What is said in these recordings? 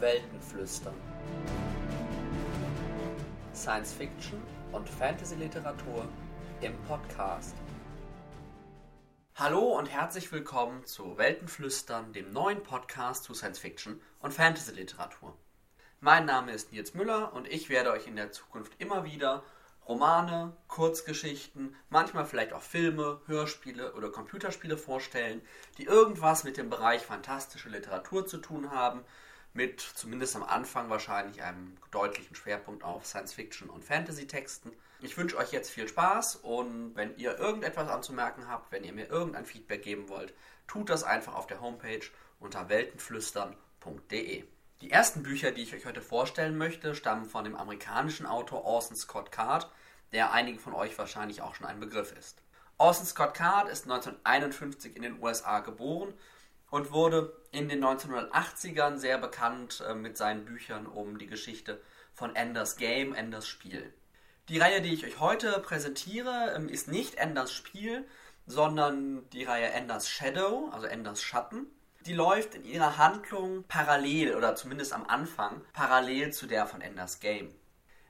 Weltenflüstern. Science Fiction und Fantasy Literatur im Podcast. Hallo und herzlich willkommen zu Weltenflüstern, dem neuen Podcast zu Science Fiction und Fantasy Literatur. Mein Name ist Nils Müller und ich werde euch in der Zukunft immer wieder Romane, Kurzgeschichten, manchmal vielleicht auch Filme, Hörspiele oder Computerspiele vorstellen, die irgendwas mit dem Bereich fantastische Literatur zu tun haben mit zumindest am Anfang wahrscheinlich einem deutlichen Schwerpunkt auf Science-Fiction und Fantasy-Texten. Ich wünsche euch jetzt viel Spaß und wenn ihr irgendetwas anzumerken habt, wenn ihr mir irgendein Feedback geben wollt, tut das einfach auf der Homepage unter weltenflüstern.de. Die ersten Bücher, die ich euch heute vorstellen möchte, stammen von dem amerikanischen Autor Orson Scott Card, der einigen von euch wahrscheinlich auch schon ein Begriff ist. Orson Scott Card ist 1951 in den USA geboren und wurde in den 1980ern sehr bekannt äh, mit seinen Büchern um die Geschichte von Enders Game, Enders Spiel. Die Reihe, die ich euch heute präsentiere, ähm, ist nicht Enders Spiel, sondern die Reihe Enders Shadow, also Enders Schatten. Die läuft in ihrer Handlung parallel oder zumindest am Anfang parallel zu der von Enders Game.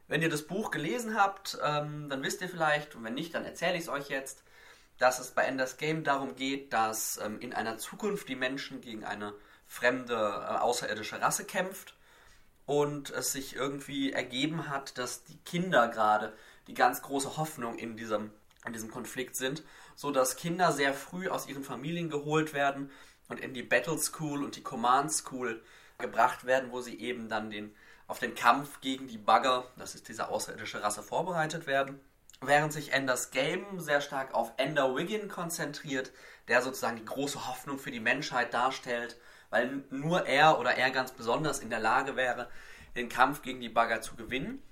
Wenn ihr das Buch gelesen habt, ähm, dann wisst ihr vielleicht, und wenn nicht, dann erzähle ich es euch jetzt, dass es bei Enders Game darum geht, dass ähm, in einer Zukunft die Menschen gegen eine fremde äh, außerirdische Rasse kämpft und es sich irgendwie ergeben hat, dass die Kinder gerade die ganz große Hoffnung in diesem, in diesem Konflikt sind, so dass Kinder sehr früh aus ihren Familien geholt werden und in die Battle School und die Command School gebracht werden, wo sie eben dann den, auf den Kampf gegen die Bugger, das ist diese außerirdische Rasse, vorbereitet werden während sich Enders Game sehr stark auf Ender Wiggin konzentriert, der sozusagen die große Hoffnung für die Menschheit darstellt, weil nur er oder er ganz besonders in der Lage wäre, den Kampf gegen die Bagger zu gewinnen,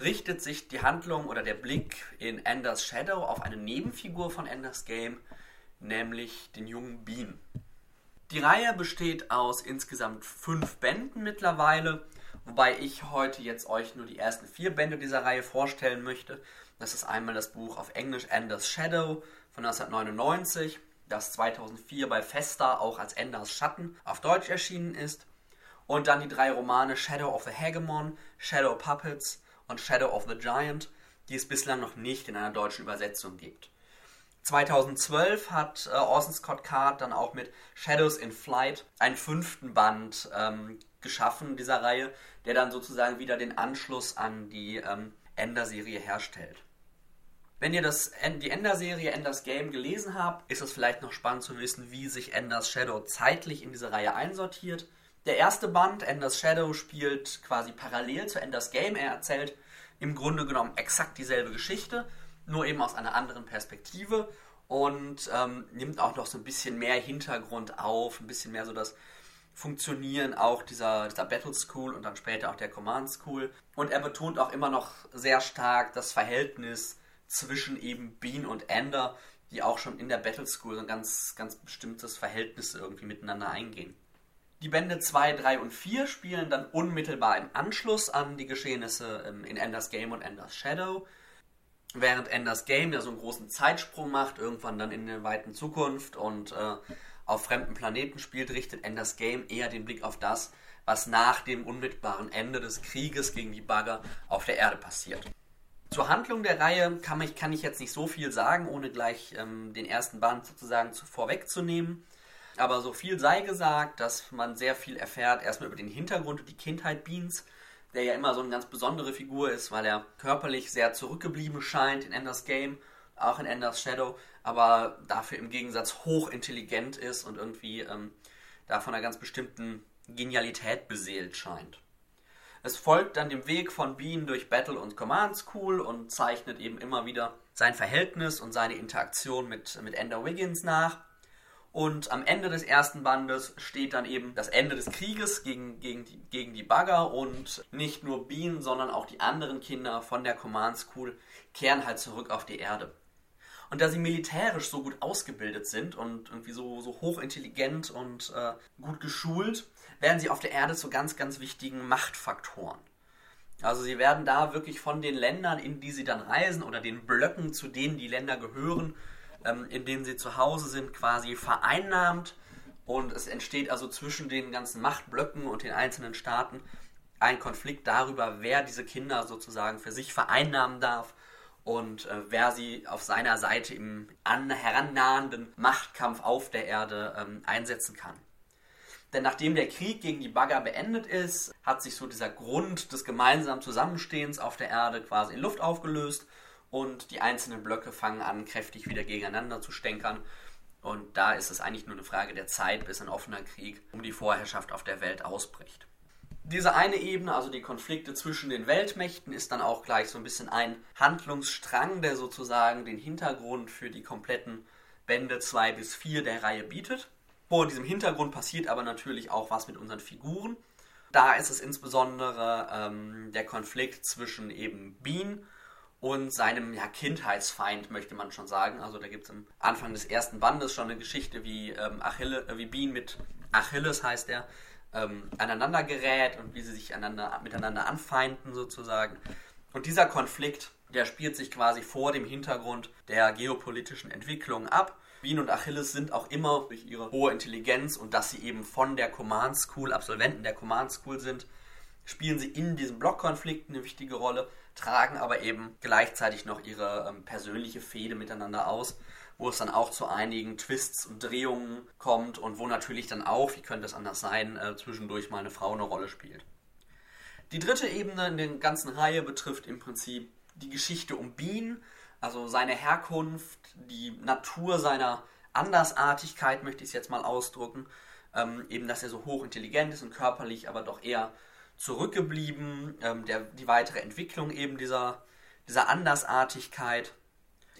richtet sich die Handlung oder der Blick in Enders Shadow auf eine Nebenfigur von Enders Game, nämlich den jungen Bean. Die Reihe besteht aus insgesamt fünf Bänden mittlerweile, wobei ich heute jetzt euch nur die ersten vier Bände dieser Reihe vorstellen möchte das ist einmal das Buch auf Englisch Enders Shadow von 1999, das 2004 bei Festa auch als Enders Schatten auf Deutsch erschienen ist. Und dann die drei Romane Shadow of the Hegemon, Shadow Puppets und Shadow of the Giant, die es bislang noch nicht in einer deutschen Übersetzung gibt. 2012 hat äh, Orson Scott Card dann auch mit Shadows in Flight einen fünften Band ähm, geschaffen dieser Reihe, der dann sozusagen wieder den Anschluss an die ähm, Ender-Serie herstellt. Wenn ihr das, die Ender-Serie Enders Game gelesen habt, ist es vielleicht noch spannend zu wissen, wie sich Enders Shadow zeitlich in diese Reihe einsortiert. Der erste Band, Enders Shadow, spielt quasi parallel zu Enders Game. Er erzählt im Grunde genommen exakt dieselbe Geschichte, nur eben aus einer anderen Perspektive und ähm, nimmt auch noch so ein bisschen mehr Hintergrund auf, ein bisschen mehr so das Funktionieren auch dieser, dieser Battle School und dann später auch der Command School. Und er betont auch immer noch sehr stark das Verhältnis zwischen eben Bean und Ender, die auch schon in der Battle School ein ganz, ganz bestimmtes Verhältnis irgendwie miteinander eingehen. Die Bände 2, 3 und 4 spielen dann unmittelbar im Anschluss an die Geschehnisse ähm, in Enders Game und Enders Shadow. Während Enders Game ja so einen großen Zeitsprung macht, irgendwann dann in der weiten Zukunft und äh, auf fremden Planeten spielt, richtet Enders Game eher den Blick auf das, was nach dem unmittelbaren Ende des Krieges gegen die Bagger auf der Erde passiert. Zur Handlung der Reihe kann ich, kann ich jetzt nicht so viel sagen, ohne gleich ähm, den ersten Band sozusagen zu, vorwegzunehmen. Aber so viel sei gesagt, dass man sehr viel erfährt, erstmal über den Hintergrund und die Kindheit Beans, der ja immer so eine ganz besondere Figur ist, weil er körperlich sehr zurückgeblieben scheint in Enders Game, auch in Enders Shadow, aber dafür im Gegensatz hochintelligent ist und irgendwie ähm, da von einer ganz bestimmten Genialität beseelt scheint. Es folgt dann dem Weg von Bean durch Battle und Command School und zeichnet eben immer wieder sein Verhältnis und seine Interaktion mit, mit Ender Wiggins nach. Und am Ende des ersten Bandes steht dann eben das Ende des Krieges gegen, gegen, die, gegen die Bagger und nicht nur Bean, sondern auch die anderen Kinder von der Command School kehren halt zurück auf die Erde. Und da sie militärisch so gut ausgebildet sind und irgendwie so, so hochintelligent und äh, gut geschult, werden sie auf der Erde zu ganz, ganz wichtigen Machtfaktoren. Also sie werden da wirklich von den Ländern, in die sie dann reisen oder den Blöcken, zu denen die Länder gehören, ähm, in denen sie zu Hause sind, quasi vereinnahmt. Und es entsteht also zwischen den ganzen Machtblöcken und den einzelnen Staaten ein Konflikt darüber, wer diese Kinder sozusagen für sich vereinnahmen darf und äh, wer sie auf seiner Seite im an, herannahenden Machtkampf auf der Erde ähm, einsetzen kann. Denn nachdem der Krieg gegen die Bagger beendet ist, hat sich so dieser Grund des gemeinsamen Zusammenstehens auf der Erde quasi in Luft aufgelöst und die einzelnen Blöcke fangen an, kräftig wieder gegeneinander zu stänkern. Und da ist es eigentlich nur eine Frage der Zeit, bis ein offener Krieg um die Vorherrschaft auf der Welt ausbricht. Diese eine Ebene, also die Konflikte zwischen den Weltmächten, ist dann auch gleich so ein bisschen ein Handlungsstrang, der sozusagen den Hintergrund für die kompletten Bände 2 bis 4 der Reihe bietet. Vor diesem Hintergrund passiert aber natürlich auch was mit unseren Figuren. Da ist es insbesondere ähm, der Konflikt zwischen eben Bean und seinem ja, Kindheitsfeind, möchte man schon sagen. Also da gibt es am Anfang des ersten Bandes schon eine Geschichte, wie, ähm, Achille, äh, wie Bean mit Achilles heißt er, ähm, aneinander gerät und wie sie sich einander, miteinander anfeinden sozusagen. Und dieser Konflikt, der spielt sich quasi vor dem Hintergrund der geopolitischen Entwicklung ab. Bean und Achilles sind auch immer durch ihre hohe Intelligenz und dass sie eben von der Command School, Absolventen der Command School sind, spielen sie in diesen Blockkonflikten eine wichtige Rolle, tragen aber eben gleichzeitig noch ihre ähm, persönliche Fehde miteinander aus, wo es dann auch zu einigen Twists und Drehungen kommt und wo natürlich dann auch, wie könnte es anders sein, äh, zwischendurch mal eine Frau eine Rolle spielt. Die dritte Ebene in der ganzen Reihe betrifft im Prinzip die Geschichte um Bean, also seine Herkunft, die Natur seiner Andersartigkeit, möchte ich es jetzt mal ausdrücken. Ähm, eben, dass er so hochintelligent ist und körperlich, aber doch eher zurückgeblieben. Ähm, der, die weitere Entwicklung eben dieser, dieser Andersartigkeit.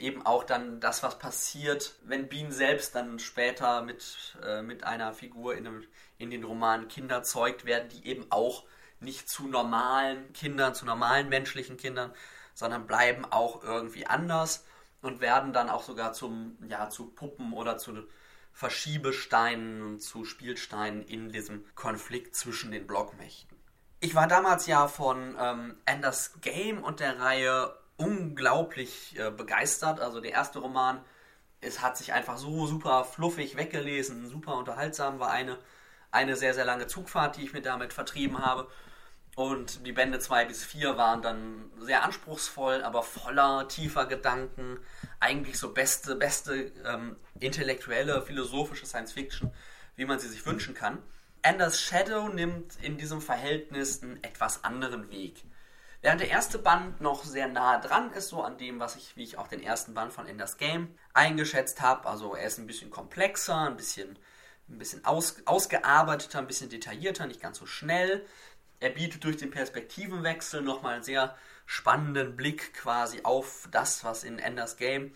Eben auch dann das, was passiert, wenn Bean selbst dann später mit, äh, mit einer Figur in, einem, in den Romanen Kinder zeugt werden, die eben auch nicht zu normalen Kindern, zu normalen menschlichen Kindern sondern bleiben auch irgendwie anders und werden dann auch sogar zum, ja, zu Puppen oder zu Verschiebesteinen und zu Spielsteinen in diesem Konflikt zwischen den Blockmächten. Ich war damals ja von ähm, Enders Game und der Reihe unglaublich äh, begeistert. Also der erste Roman, es hat sich einfach so super fluffig weggelesen, super unterhaltsam, war eine, eine sehr, sehr lange Zugfahrt, die ich mir damit vertrieben habe. Und die Bände 2 bis 4 waren dann sehr anspruchsvoll, aber voller tiefer Gedanken. Eigentlich so beste, beste ähm, intellektuelle, philosophische Science Fiction, wie man sie sich wünschen kann. Enders Shadow nimmt in diesem Verhältnis einen etwas anderen Weg. Während der erste Band noch sehr nah dran ist, so an dem, was ich, wie ich auch den ersten Band von Enders Game eingeschätzt habe, also er ist ein bisschen komplexer, ein bisschen, ein bisschen aus, ausgearbeiteter, ein bisschen detaillierter, nicht ganz so schnell, er bietet durch den Perspektivenwechsel nochmal einen sehr spannenden Blick quasi auf das, was in Enders Game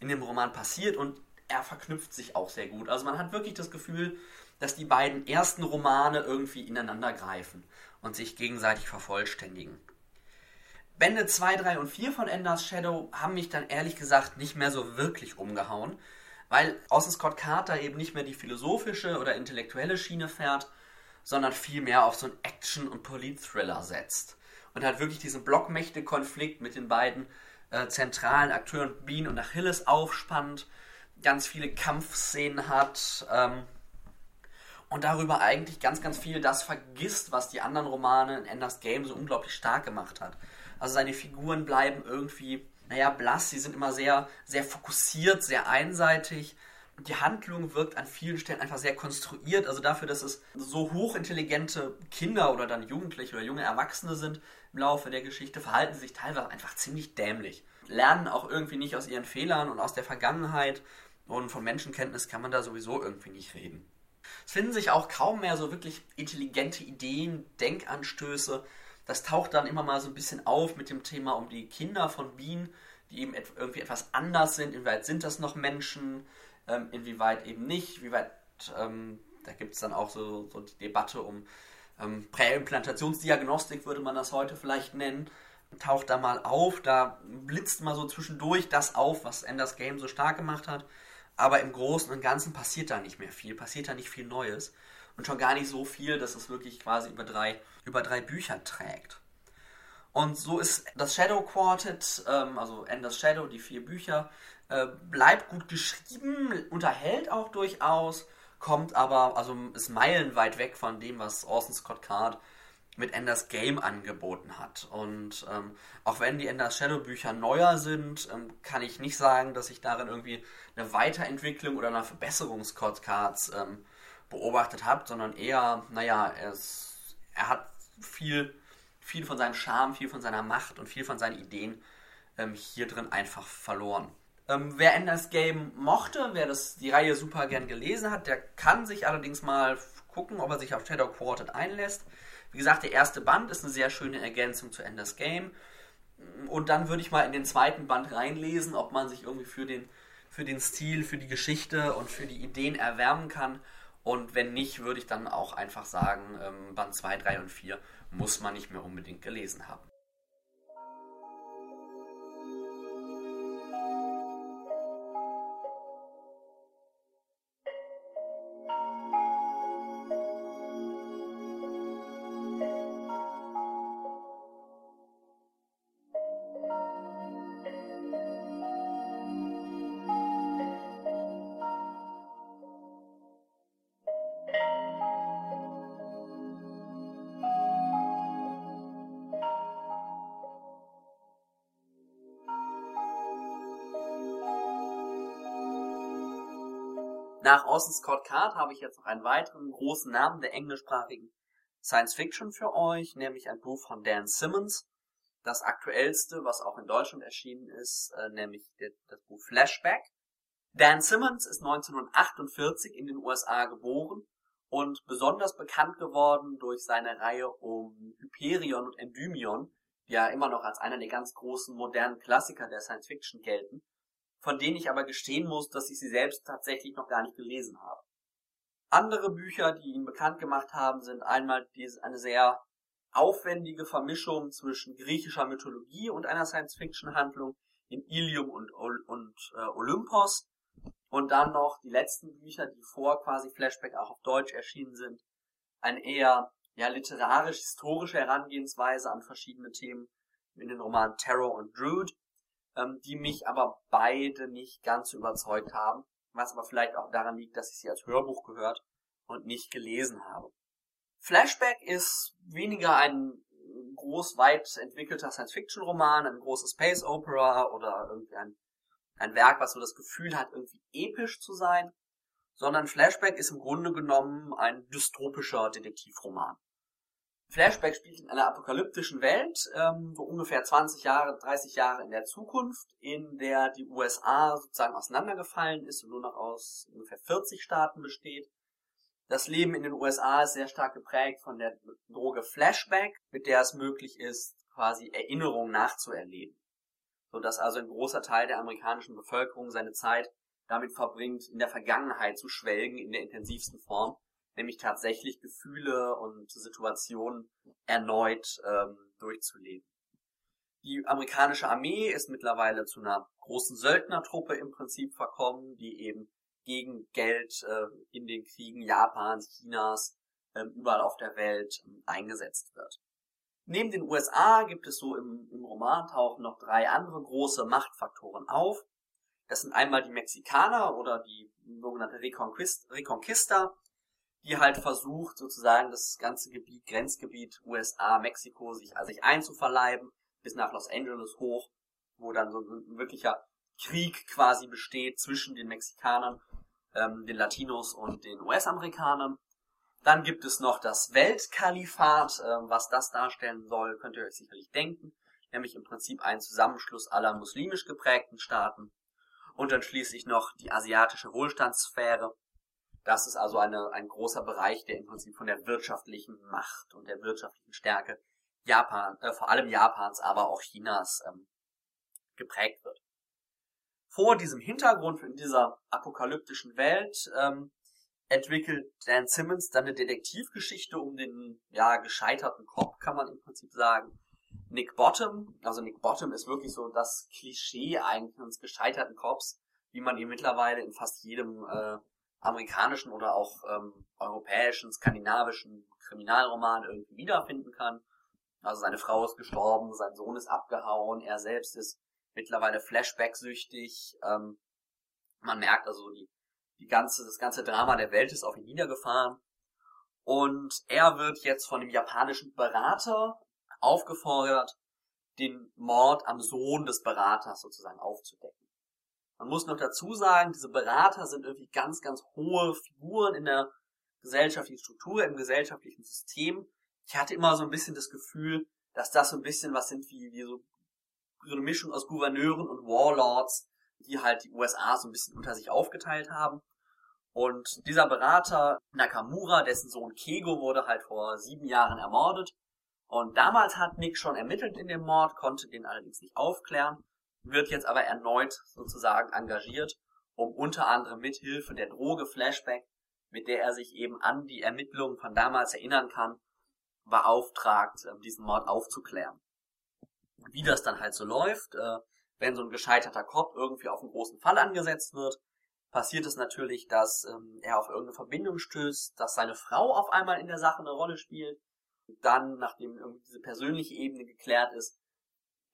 in dem Roman passiert und er verknüpft sich auch sehr gut. Also man hat wirklich das Gefühl, dass die beiden ersten Romane irgendwie ineinander greifen und sich gegenseitig vervollständigen. Bände 2, 3 und 4 von Enders Shadow haben mich dann ehrlich gesagt nicht mehr so wirklich umgehauen, weil außer Scott Carter eben nicht mehr die philosophische oder intellektuelle Schiene fährt, sondern vielmehr auf so einen Action- und Polit-Thriller setzt. Und hat wirklich diesen Blockmächte-Konflikt mit den beiden äh, zentralen Akteuren Bean und Achilles aufspannt, ganz viele Kampfszenen hat ähm, und darüber eigentlich ganz, ganz viel das vergisst, was die anderen Romane in Enders Game so unglaublich stark gemacht hat. Also seine Figuren bleiben irgendwie, naja, blass, sie sind immer sehr, sehr fokussiert, sehr einseitig die Handlung wirkt an vielen Stellen einfach sehr konstruiert. Also dafür, dass es so hochintelligente Kinder oder dann Jugendliche oder junge Erwachsene sind im Laufe der Geschichte, verhalten sie sich teilweise einfach ziemlich dämlich. Lernen auch irgendwie nicht aus ihren Fehlern und aus der Vergangenheit. Und von Menschenkenntnis kann man da sowieso irgendwie nicht reden. Es finden sich auch kaum mehr so wirklich intelligente Ideen, Denkanstöße. Das taucht dann immer mal so ein bisschen auf mit dem Thema um die Kinder von Bean, die eben irgendwie etwas anders sind. Inwieweit sind das noch Menschen? ähm, inwieweit eben nicht, wie weit, ähm, da gibt es dann auch so, so die Debatte um ähm, Präimplantationsdiagnostik, würde man das heute vielleicht nennen, taucht da mal auf, da blitzt mal so zwischendurch das auf, was Enders Game so stark gemacht hat. Aber im Großen und Ganzen passiert da nicht mehr viel, passiert da nicht viel Neues. Und schon gar nicht so viel, dass es wirklich quasi über drei, über drei Bücher trägt. Und so ist das Shadow Quartet, ähm, also Enders Shadow, die vier Bücher, äh, bleibt gut geschrieben, unterhält auch durchaus, kommt aber, also ist meilenweit weg von dem, was Orson Scott Card mit Enders Game angeboten hat. Und ähm, auch wenn die Enders Shadow Bücher neuer sind, ähm, kann ich nicht sagen, dass ich darin irgendwie eine Weiterentwicklung oder eine Verbesserung Scott Cards ähm, beobachtet habe, sondern eher, naja, er, ist, er hat viel, viel von seinem Charme, viel von seiner Macht und viel von seinen Ideen ähm, hier drin einfach verloren. Ähm, wer Enders Game mochte, wer das, die Reihe super gern gelesen hat, der kann sich allerdings mal gucken, ob er sich auf Shadow Quartet einlässt. Wie gesagt, der erste Band ist eine sehr schöne Ergänzung zu Enders Game. Und dann würde ich mal in den zweiten Band reinlesen, ob man sich irgendwie für den, für den Stil, für die Geschichte und für die Ideen erwärmen kann. Und wenn nicht, würde ich dann auch einfach sagen, ähm, Band 2, 3 und 4 muss man nicht mehr unbedingt gelesen haben. Orson Scott Card habe ich jetzt noch einen weiteren großen Namen der englischsprachigen Science Fiction für euch, nämlich ein Buch von Dan Simmons. Das aktuellste, was auch in Deutschland erschienen ist, äh, nämlich das Buch Flashback. Dan Simmons ist 1948 in den USA geboren und besonders bekannt geworden durch seine Reihe um Hyperion und Endymion, die ja immer noch als einer der ganz großen modernen Klassiker der Science Fiction gelten von denen ich aber gestehen muss, dass ich sie selbst tatsächlich noch gar nicht gelesen habe. Andere Bücher, die ihn bekannt gemacht haben, sind einmal eine sehr aufwendige Vermischung zwischen griechischer Mythologie und einer Science-Fiction-Handlung in Ilium und, und äh, Olympos. Und dann noch die letzten Bücher, die vor quasi Flashback auch auf Deutsch erschienen sind. Eine eher ja, literarisch-historische Herangehensweise an verschiedene Themen in den Romanen Terror und Druid ähm, die mich aber beide nicht ganz überzeugt haben, was aber vielleicht auch daran liegt, dass ich sie als Hörbuch gehört und nicht gelesen habe. Flashback ist weniger ein groß weit entwickelter Science-Fiction-Roman, ein großes Space-Opera oder irgendwie ein, ein Werk, was so das Gefühl hat, irgendwie episch zu sein, sondern Flashback ist im Grunde genommen ein dystopischer Detektivroman. Flashback spielt in einer apokalyptischen Welt, ähm, so ungefähr 20 Jahre, 30 Jahre in der Zukunft, in der die USA sozusagen auseinandergefallen ist und nur noch aus ungefähr 40 Staaten besteht. Das Leben in den USA ist sehr stark geprägt von der Droge Flashback, mit der es möglich ist, quasi Erinnerungen nachzuerleben. So dass also ein großer Teil der amerikanischen Bevölkerung seine Zeit damit verbringt, in der Vergangenheit zu schwelgen in der intensivsten Form nämlich tatsächlich Gefühle und Situationen erneut ähm, durchzuleben. Die amerikanische Armee ist mittlerweile zu einer großen Söldnertruppe im Prinzip verkommen, die eben gegen Geld äh, in den Kriegen Japans, Chinas, äh, überall auf der Welt äh, eingesetzt wird. Neben den USA gibt es so im, im Roman tauchen noch drei andere große Machtfaktoren auf. Das sind einmal die Mexikaner oder die sogenannte Reconquista, die halt versucht, sozusagen das ganze Gebiet, Grenzgebiet USA, Mexiko, sich, also sich einzuverleiben, bis nach Los Angeles hoch, wo dann so ein wirklicher Krieg quasi besteht zwischen den Mexikanern, ähm, den Latinos und den US-Amerikanern. Dann gibt es noch das Weltkalifat, äh, was das darstellen soll, könnt ihr euch sicherlich denken, nämlich im Prinzip ein Zusammenschluss aller muslimisch geprägten Staaten. Und dann schließlich noch die asiatische Wohlstandssphäre, das ist also eine, ein großer Bereich, der im Prinzip von der wirtschaftlichen Macht und der wirtschaftlichen Stärke Japan, äh, vor allem Japans, aber auch Chinas ähm, geprägt wird. Vor diesem Hintergrund in dieser apokalyptischen Welt ähm, entwickelt Dan Simmons dann eine Detektivgeschichte um den ja gescheiterten Cop, kann man im Prinzip sagen, Nick Bottom. Also Nick Bottom ist wirklich so das Klischee eigentlich eines gescheiterten Cops, wie man ihn mittlerweile in fast jedem äh, amerikanischen oder auch ähm, europäischen, skandinavischen Kriminalroman irgendwie wiederfinden kann. Also seine Frau ist gestorben, sein Sohn ist abgehauen, er selbst ist mittlerweile Flashback-süchtig. Ähm, man merkt also, die, die ganze, das ganze Drama der Welt ist auf ihn niedergefahren. Und er wird jetzt von dem japanischen Berater aufgefordert, den Mord am Sohn des Beraters sozusagen aufzudecken. Man muss noch dazu sagen, diese Berater sind irgendwie ganz, ganz hohe Figuren in der gesellschaftlichen Struktur, im gesellschaftlichen System. Ich hatte immer so ein bisschen das Gefühl, dass das so ein bisschen was sind wie, wie so, so eine Mischung aus Gouverneuren und Warlords, die halt die USA so ein bisschen unter sich aufgeteilt haben. Und dieser Berater Nakamura, dessen Sohn Kego wurde halt vor sieben Jahren ermordet. Und damals hat Nick schon ermittelt in dem Mord, konnte den allerdings nicht aufklären, wird jetzt aber erneut sozusagen engagiert, um unter anderem mit Hilfe der Droge Flashback, mit der er sich eben an die Ermittlungen von damals erinnern kann, beauftragt, ähm, diesen Mord aufzuklären. Wie das dann halt so läuft, äh, wenn so ein gescheiterter Cop irgendwie auf einen großen Fall angesetzt wird, passiert es natürlich, dass ähm, er auf irgendeine Verbindung stößt, dass seine Frau auf einmal in der Sache eine Rolle spielt. Dann, nachdem irgendwie diese persönliche Ebene geklärt ist,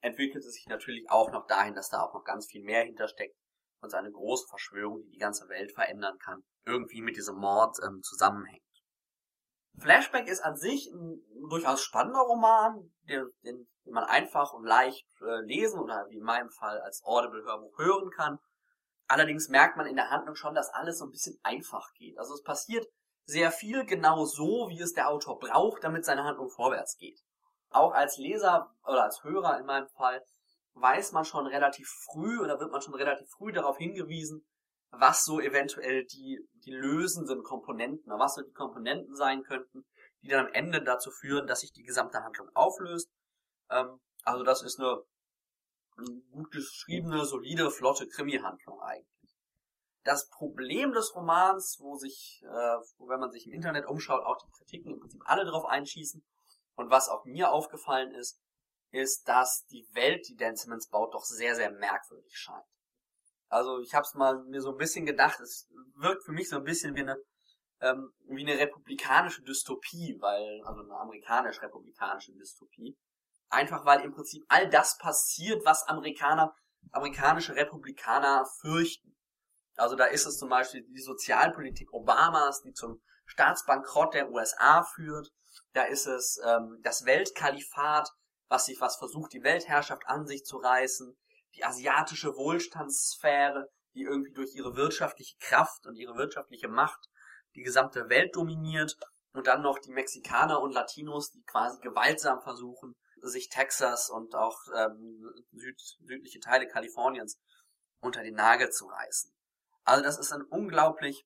entwickelt es sich natürlich auch noch dahin, dass da auch noch ganz viel mehr hintersteckt und seine große Verschwörung, die die ganze Welt verändern kann, irgendwie mit diesem Mord ähm, zusammenhängt. Flashback ist an sich ein durchaus spannender Roman, den, den man einfach und leicht äh, lesen oder wie in meinem Fall als Audible-Hörbuch hören kann Allerdings merkt man in der Handlung schon, dass alles so ein bisschen einfach geht. Also es passiert sehr viel genau so, wie es der Autor braucht, damit seine Handlung vorwärts geht. Auch als Leser oder als Hörer in meinem Fall weiß man schon relativ früh oder wird man schon relativ früh darauf hingewiesen, was so eventuell die, die lösenden Komponenten, was so die Komponenten sein könnten, die dann am Ende dazu führen, dass sich die gesamte Handlung auflöst. Ähm, also das ist eine gut geschriebene, solide, flotte Krimi-Handlung eigentlich. Das Problem des Romans, wo sich, äh, wo, wenn man sich im Internet umschaut, auch die Kritiken im Prinzip alle drauf einschießen und was auch mir aufgefallen ist, ist, dass die Welt, die Dan Simmons baut, doch sehr, sehr merkwürdig scheint. Also ich habe es mal mir so ein bisschen gedacht, es wirkt für mich so ein bisschen wie eine ähm, wie eine republikanische Dystopie, weil also eine amerikanisch-republikanische Dystopie, Einfach weil im Prinzip all das passiert, was Amerikaner, amerikanische Republikaner fürchten. Also da ist es zum Beispiel die Sozialpolitik Obamas, die zum Staatsbankrott der USA führt. Da ist es ähm, das Weltkalifat, was sich was versucht, die Weltherrschaft an sich zu reißen. Die asiatische Wohlstandssphäre, die irgendwie durch ihre wirtschaftliche Kraft und ihre wirtschaftliche Macht die gesamte Welt dominiert. Und dann noch die Mexikaner und Latinos, die quasi gewaltsam versuchen, sich Texas und auch ähm, süd, südliche Teile Kaliforniens unter den Nagel zu reißen. Also das ist ein unglaublich,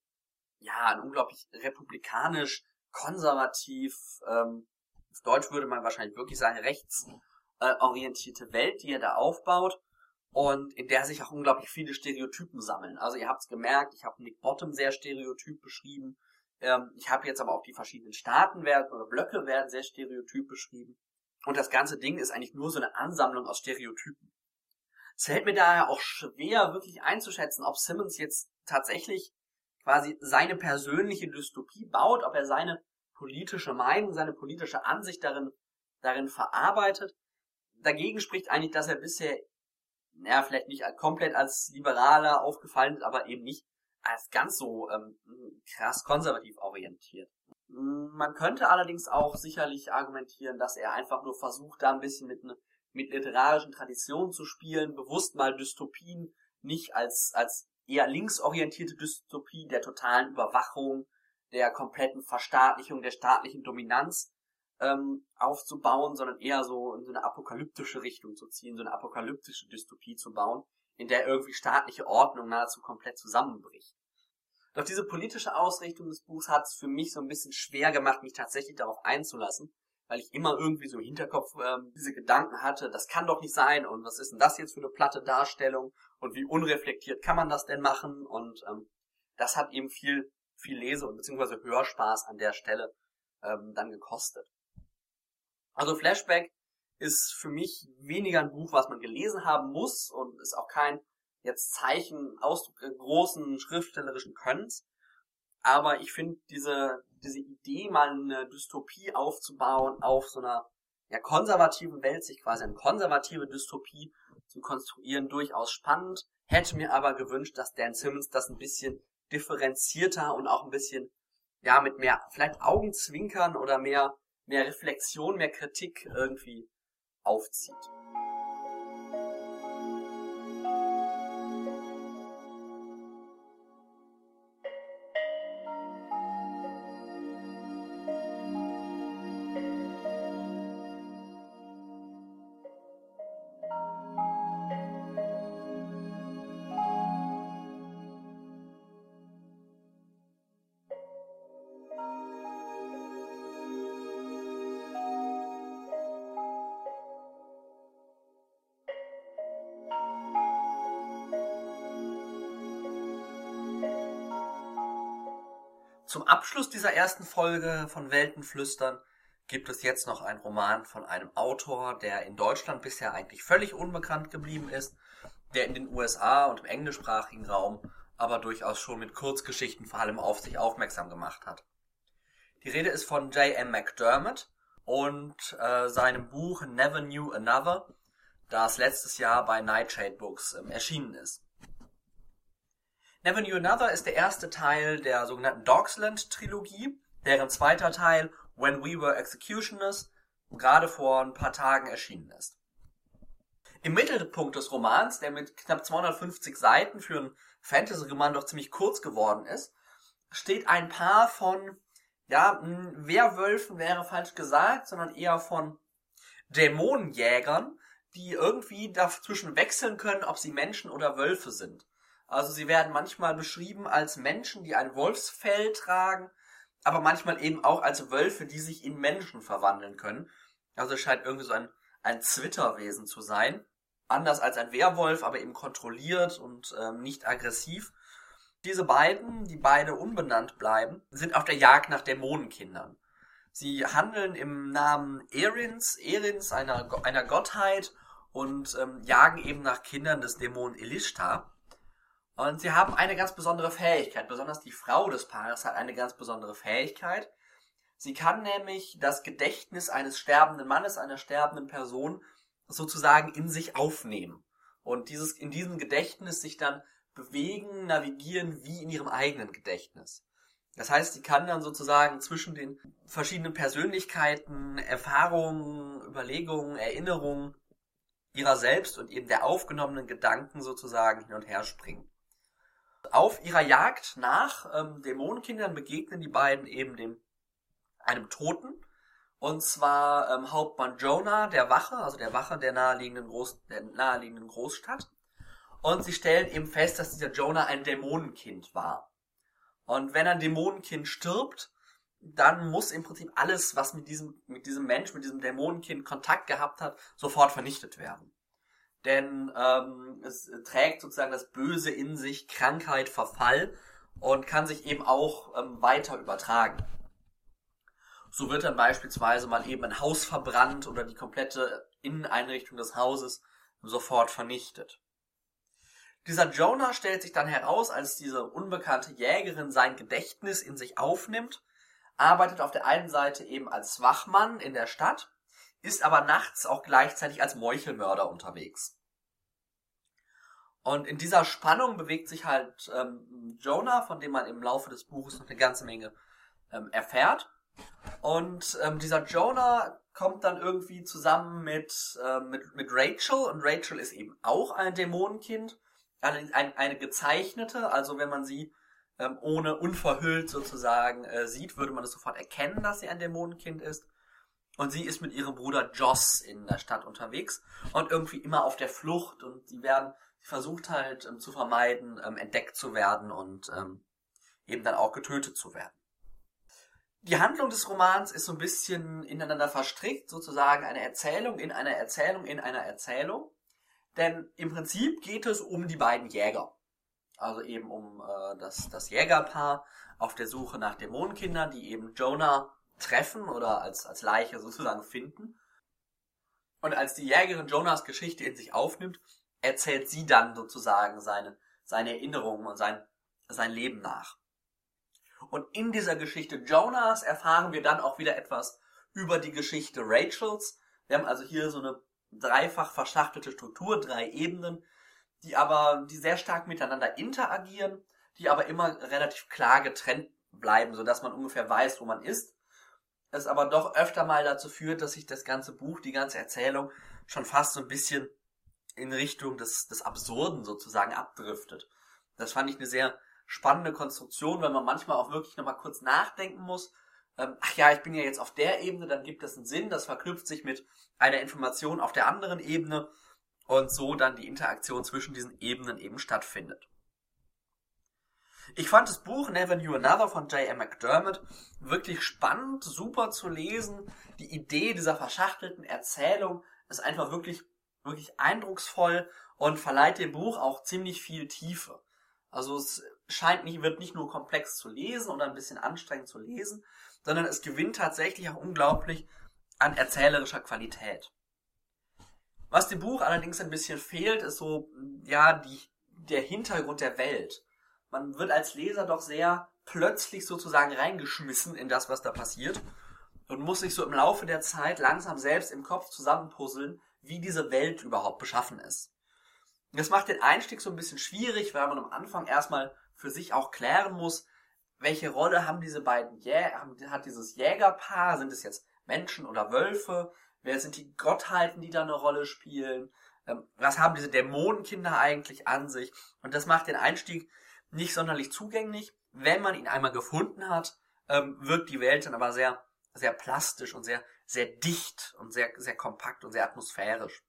ja, ein unglaublich republikanisch, konservativ, ähm, auf Deutsch würde man wahrscheinlich wirklich sagen, rechtsorientierte äh, Welt, die er da aufbaut und in der sich auch unglaublich viele Stereotypen sammeln. Also ihr habt es gemerkt, ich habe Nick Bottom sehr stereotyp beschrieben. Ähm, ich habe jetzt aber auch die verschiedenen Staaten werden oder Blöcke werden sehr stereotyp beschrieben. Und das ganze Ding ist eigentlich nur so eine Ansammlung aus Stereotypen. Es fällt mir daher auch schwer, wirklich einzuschätzen, ob Simmons jetzt tatsächlich quasi seine persönliche Dystopie baut, ob er seine politische Meinung, seine politische Ansicht darin, darin verarbeitet. Dagegen spricht eigentlich, dass er bisher, naja, vielleicht nicht komplett als Liberaler aufgefallen ist, aber eben nicht als ganz so ähm, krass konservativ orientiert. Man könnte allerdings auch sicherlich argumentieren, dass er einfach nur versucht, da ein bisschen mit, ne, mit literarischen Traditionen zu spielen, bewusst mal Dystopien nicht als, als eher linksorientierte Dystopie der totalen Überwachung, der kompletten Verstaatlichung, der staatlichen Dominanz ähm, aufzubauen, sondern eher so in so eine apokalyptische Richtung zu ziehen, so eine apokalyptische Dystopie zu bauen, in der irgendwie staatliche Ordnung nahezu komplett zusammenbricht. Doch diese politische Ausrichtung des Buchs hat es für mich so ein bisschen schwer gemacht, mich tatsächlich darauf einzulassen, weil ich immer irgendwie so im Hinterkopf ähm, diese Gedanken hatte, das kann doch nicht sein und was ist denn das jetzt für eine platte Darstellung und wie unreflektiert kann man das denn machen und ähm, das hat eben viel, viel Lese- und beziehungsweise Hörspaß an der Stelle ähm, dann gekostet. Also Flashback ist für mich weniger ein Buch, was man gelesen haben muss und ist auch kein jetzt Zeichen, Ausdruck großen schriftstellerischen Könnens. Aber ich finde diese, diese Idee, mal eine Dystopie aufzubauen auf so einer ja, konservativen Welt, sich quasi eine konservative Dystopie zu konstruieren, durchaus spannend. Hätte mir aber gewünscht, dass Dan Simmons das ein bisschen differenzierter und auch ein bisschen, ja, mit mehr, vielleicht Augenzwinkern oder mehr, mehr Reflexion, mehr Kritik irgendwie aufzieht. Zum Abschluss dieser ersten Folge von Weltenflüstern gibt es jetzt noch einen Roman von einem Autor, der in Deutschland bisher eigentlich völlig unbekannt geblieben ist, der in den USA und im englischsprachigen Raum aber durchaus schon mit Kurzgeschichten vor allem auf sich aufmerksam gemacht hat. Die Rede ist von J.M. McDermott und äh, seinem Buch Never Knew Another, das letztes Jahr bei Nightshade Books ähm, erschienen ist. Never Knew Another ist der erste Teil der sogenannten Dogsland-Trilogie, deren zweiter Teil When We Were Executioners gerade vor ein paar Tagen erschienen ist. Im Mittelpunkt des Romans, der mit knapp 250 Seiten für einen Fantasy-Roman doch ziemlich kurz geworden ist, steht ein Paar von, ja, Werwölfen wäre falsch gesagt, sondern eher von Dämonenjägern, die irgendwie dazwischen wechseln können, ob sie Menschen oder Wölfe sind. Also sie werden manchmal beschrieben als Menschen, die ein Wolfsfell tragen, aber manchmal eben auch als Wölfe, die sich in Menschen verwandeln können. Also es scheint irgendwie so ein, ein Zwitterwesen zu sein. Anders als ein Werwolf, aber eben kontrolliert und ähm, nicht aggressiv. Diese beiden, die beide unbenannt bleiben, sind auf der Jagd nach Dämonenkindern. Sie handeln im Namen Erins, Erins, einer, einer Gottheit, und ähm, jagen eben nach Kindern des Dämonen Elishtar. Und sie haben eine ganz besondere Fähigkeit. Besonders die Frau des Paares hat eine ganz besondere Fähigkeit. Sie kann nämlich das Gedächtnis eines sterbenden Mannes, einer sterbenden Person sozusagen in sich aufnehmen. Und dieses, in diesem Gedächtnis sich dann bewegen, navigieren wie in ihrem eigenen Gedächtnis. Das heißt, sie kann dann sozusagen zwischen den verschiedenen Persönlichkeiten, Erfahrungen, Überlegungen, Erinnerungen ihrer selbst und eben der aufgenommenen Gedanken sozusagen hin und her springen. Auf ihrer Jagd nach ähm, Dämonenkindern begegnen die beiden eben dem einem Toten. Und zwar ähm, Hauptmann Jonah, der Wache, also der Wache der naheliegenden, Groß, der naheliegenden Großstadt. Und sie stellen eben fest, dass dieser Jonah ein Dämonenkind war. Und wenn ein Dämonenkind stirbt, dann muss im Prinzip alles, was mit diesem, mit diesem Mensch, mit diesem Dämonenkind Kontakt gehabt hat, sofort vernichtet werden denn ähm, es trägt sozusagen das Böse in sich, Krankheit, Verfall und kann sich eben auch ähm, weiter übertragen. So wird dann beispielsweise mal eben ein Haus verbrannt oder die komplette Inneneinrichtung des Hauses sofort vernichtet. Dieser Jonah stellt sich dann heraus, als diese unbekannte Jägerin sein Gedächtnis in sich aufnimmt, arbeitet auf der einen Seite eben als Wachmann in der Stadt ist aber nachts auch gleichzeitig als Meuchelmörder unterwegs. Und in dieser Spannung bewegt sich halt ähm, Jonah, von dem man im Laufe des Buches noch eine ganze Menge ähm, erfährt. Und ähm, dieser Jonah kommt dann irgendwie zusammen mit, äh, mit, mit Rachel und Rachel ist eben auch ein Dämonenkind, allerdings ein, eine gezeichnete, also wenn man sie ähm, ohne unverhüllt sozusagen äh, sieht, würde man es sofort erkennen, dass sie ein Dämonenkind ist. Und sie ist mit ihrem Bruder Joss in der Stadt unterwegs und irgendwie immer auf der Flucht und sie werden, sie versucht halt ähm, zu vermeiden, ähm, entdeckt zu werden und ähm, eben dann auch getötet zu werden. Die Handlung des Romans ist so ein bisschen ineinander verstrickt, sozusagen eine Erzählung in einer Erzählung in einer Erzählung. Denn im Prinzip geht es um die beiden Jäger. Also eben um äh, das, das Jägerpaar auf der Suche nach Dämonenkindern, die eben Jonah treffen oder als, als Leiche sozusagen finden. Und als die Jägerin Jonas Geschichte in sich aufnimmt, erzählt sie dann sozusagen seine, seine Erinnerungen und sein, sein Leben nach. Und in dieser Geschichte Jonas erfahren wir dann auch wieder etwas über die Geschichte Rachels. Wir haben also hier so eine dreifach verschachtelte Struktur, drei Ebenen, die aber, die sehr stark miteinander interagieren, die aber immer relativ klar getrennt bleiben, sodass man ungefähr weiß, wo man ist. Es aber doch öfter mal dazu führt, dass sich das ganze Buch, die ganze Erzählung schon fast so ein bisschen in Richtung des, des Absurden sozusagen abdriftet. Das fand ich eine sehr spannende Konstruktion, weil man manchmal auch wirklich nochmal kurz nachdenken muss. Ähm, ach ja, ich bin ja jetzt auf der Ebene, dann gibt es einen Sinn, das verknüpft sich mit einer Information auf der anderen Ebene und so dann die Interaktion zwischen diesen Ebenen eben stattfindet. Ich fand das Buch Never Knew Another von J.M. McDermott wirklich spannend, super zu lesen. Die Idee dieser verschachtelten Erzählung ist einfach wirklich, wirklich eindrucksvoll und verleiht dem Buch auch ziemlich viel Tiefe. Also es scheint nicht, wird nicht nur komplex zu lesen oder ein bisschen anstrengend zu lesen, sondern es gewinnt tatsächlich auch unglaublich an erzählerischer Qualität. Was dem Buch allerdings ein bisschen fehlt, ist so, ja, die, der Hintergrund der Welt. Man wird als Leser doch sehr plötzlich sozusagen reingeschmissen in das, was da passiert und muss sich so im Laufe der Zeit langsam selbst im Kopf zusammenpuzzeln, wie diese Welt überhaupt beschaffen ist. Das macht den Einstieg so ein bisschen schwierig, weil man am Anfang erstmal für sich auch klären muss, welche Rolle haben diese beiden Jä hat dieses Jägerpaar, sind es jetzt Menschen oder Wölfe, wer sind die Gottheiten, die da eine Rolle spielen, ähm, was haben diese Dämonenkinder eigentlich an sich? Und das macht den Einstieg nicht sonderlich zugänglich. Wenn man ihn einmal gefunden hat, ähm, wirkt die Welt dann aber sehr, sehr plastisch und sehr, sehr dicht und sehr, sehr kompakt und sehr atmosphärisch.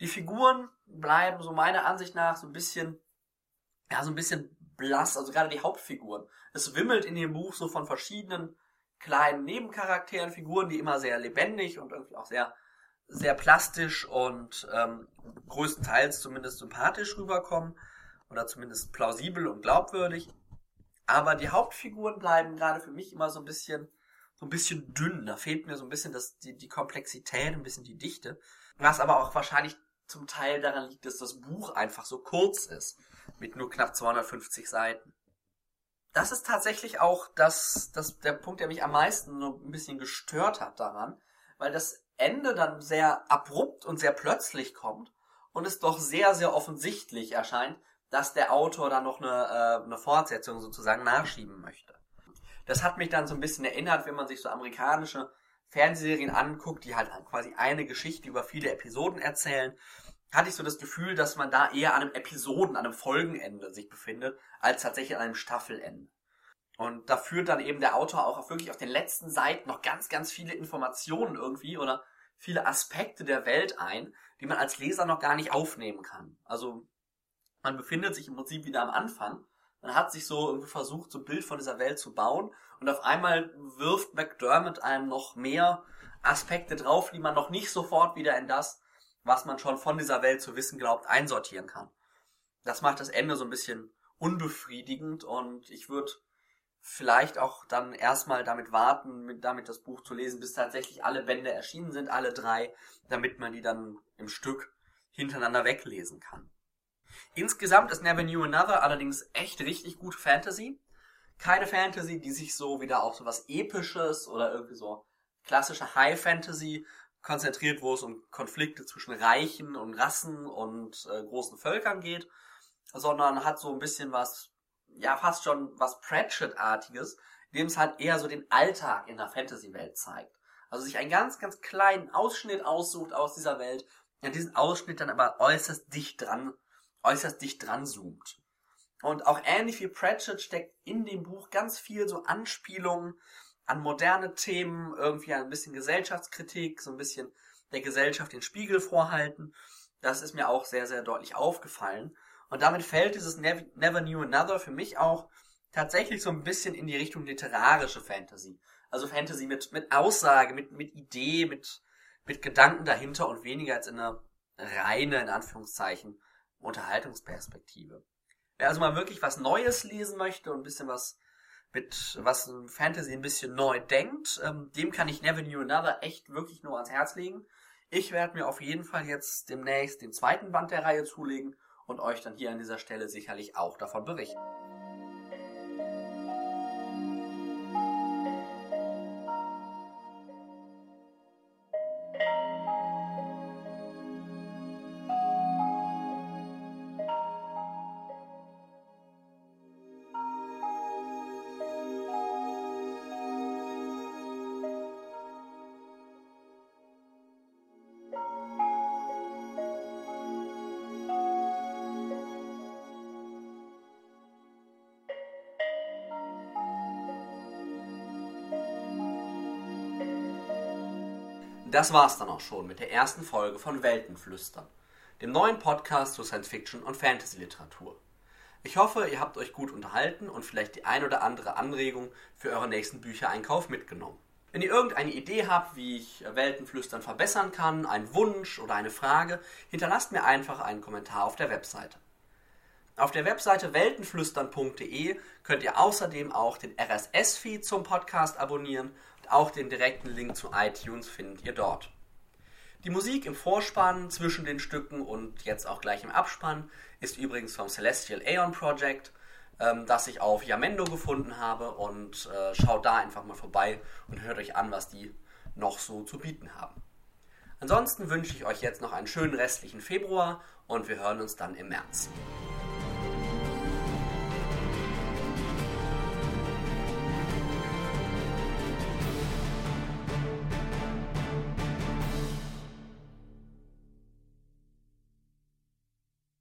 Die Figuren bleiben so meiner Ansicht nach so ein bisschen, ja, so ein bisschen blass, also gerade die Hauptfiguren. Es wimmelt in dem Buch so von verschiedenen kleinen Nebencharakteren, Figuren, die immer sehr lebendig und irgendwie auch sehr, sehr plastisch und ähm, größtenteils zumindest sympathisch rüberkommen oder zumindest plausibel und glaubwürdig. Aber die Hauptfiguren bleiben gerade für mich immer so ein bisschen, so ein bisschen dünn. Da fehlt mir so ein bisschen das, die, die Komplexität, ein bisschen die Dichte. Was aber auch wahrscheinlich zum Teil daran liegt, dass das Buch einfach so kurz ist. Mit nur knapp 250 Seiten. Das ist tatsächlich auch das, das, der Punkt, der mich am meisten so ein bisschen gestört hat daran, weil das Ende dann sehr abrupt und sehr plötzlich kommt und es doch sehr, sehr offensichtlich erscheint, dass der Autor da noch eine, äh, eine Fortsetzung sozusagen nachschieben möchte. Das hat mich dann so ein bisschen erinnert, wenn man sich so amerikanische Fernsehserien anguckt, die halt quasi eine Geschichte über viele Episoden erzählen, hatte ich so das Gefühl, dass man da eher an einem Episoden, an einem Folgenende sich befindet, als tatsächlich an einem Staffelende. Und da führt dann eben der Autor auch wirklich auf den letzten Seiten noch ganz, ganz viele Informationen irgendwie oder viele Aspekte der Welt ein, die man als Leser noch gar nicht aufnehmen kann. Also man befindet sich im Prinzip wieder am Anfang. Man hat sich so irgendwie versucht, so ein Bild von dieser Welt zu bauen und auf einmal wirft McDermott einem noch mehr Aspekte drauf, die man noch nicht sofort wieder in das, was man schon von dieser Welt zu wissen glaubt, einsortieren kann. Das macht das Ende so ein bisschen unbefriedigend und ich würde vielleicht auch dann erstmal damit warten, damit das Buch zu lesen, bis tatsächlich alle Bände erschienen sind, alle drei, damit man die dann im Stück hintereinander weglesen kann. Insgesamt ist Never Knew Another allerdings echt richtig gut Fantasy. Keine Fantasy, die sich so wieder auf so was Episches oder irgendwie so klassische High Fantasy konzentriert, wo es um Konflikte zwischen Reichen und Rassen und äh, großen Völkern geht, sondern hat so ein bisschen was, ja fast schon was Pratchett-artiges, dem es halt eher so den Alltag in der Fantasy-Welt zeigt. Also sich einen ganz, ganz kleinen Ausschnitt aussucht aus dieser Welt, ja diesen Ausschnitt dann aber äußerst dicht dran äußerst dicht dran zoomt. Und auch ähnlich wie Pratchett steckt in dem Buch ganz viel so Anspielungen an moderne Themen, irgendwie ein bisschen Gesellschaftskritik, so ein bisschen der Gesellschaft den Spiegel vorhalten. Das ist mir auch sehr, sehr deutlich aufgefallen. Und damit fällt dieses Never Knew Another für mich auch tatsächlich so ein bisschen in die Richtung literarische Fantasy. Also Fantasy mit, mit Aussage, mit, mit Idee, mit, mit Gedanken dahinter und weniger als in einer reine, in Anführungszeichen, Unterhaltungsperspektive. Wer also mal wirklich was Neues lesen möchte und ein bisschen was mit was Fantasy ein bisschen neu denkt, ähm, dem kann ich Never Knew Another echt wirklich nur ans Herz legen. Ich werde mir auf jeden Fall jetzt demnächst den zweiten Band der Reihe zulegen und euch dann hier an dieser Stelle sicherlich auch davon berichten. Das war's dann auch schon mit der ersten Folge von Weltenflüstern, dem neuen Podcast zur Science Fiction und Fantasy Literatur. Ich hoffe, ihr habt euch gut unterhalten und vielleicht die ein oder andere Anregung für euren nächsten Büchereinkauf mitgenommen. Wenn ihr irgendeine Idee habt, wie ich Weltenflüstern verbessern kann, einen Wunsch oder eine Frage, hinterlasst mir einfach einen Kommentar auf der Webseite. Auf der Webseite weltenflüstern.de könnt ihr außerdem auch den RSS-Feed zum Podcast abonnieren auch den direkten Link zu iTunes findet ihr dort. Die Musik im Vorspann, zwischen den Stücken und jetzt auch gleich im Abspann ist übrigens vom Celestial Aeon Project, ähm, das ich auf Yamendo gefunden habe und äh, schaut da einfach mal vorbei und hört euch an, was die noch so zu bieten haben. Ansonsten wünsche ich euch jetzt noch einen schönen restlichen Februar und wir hören uns dann im März.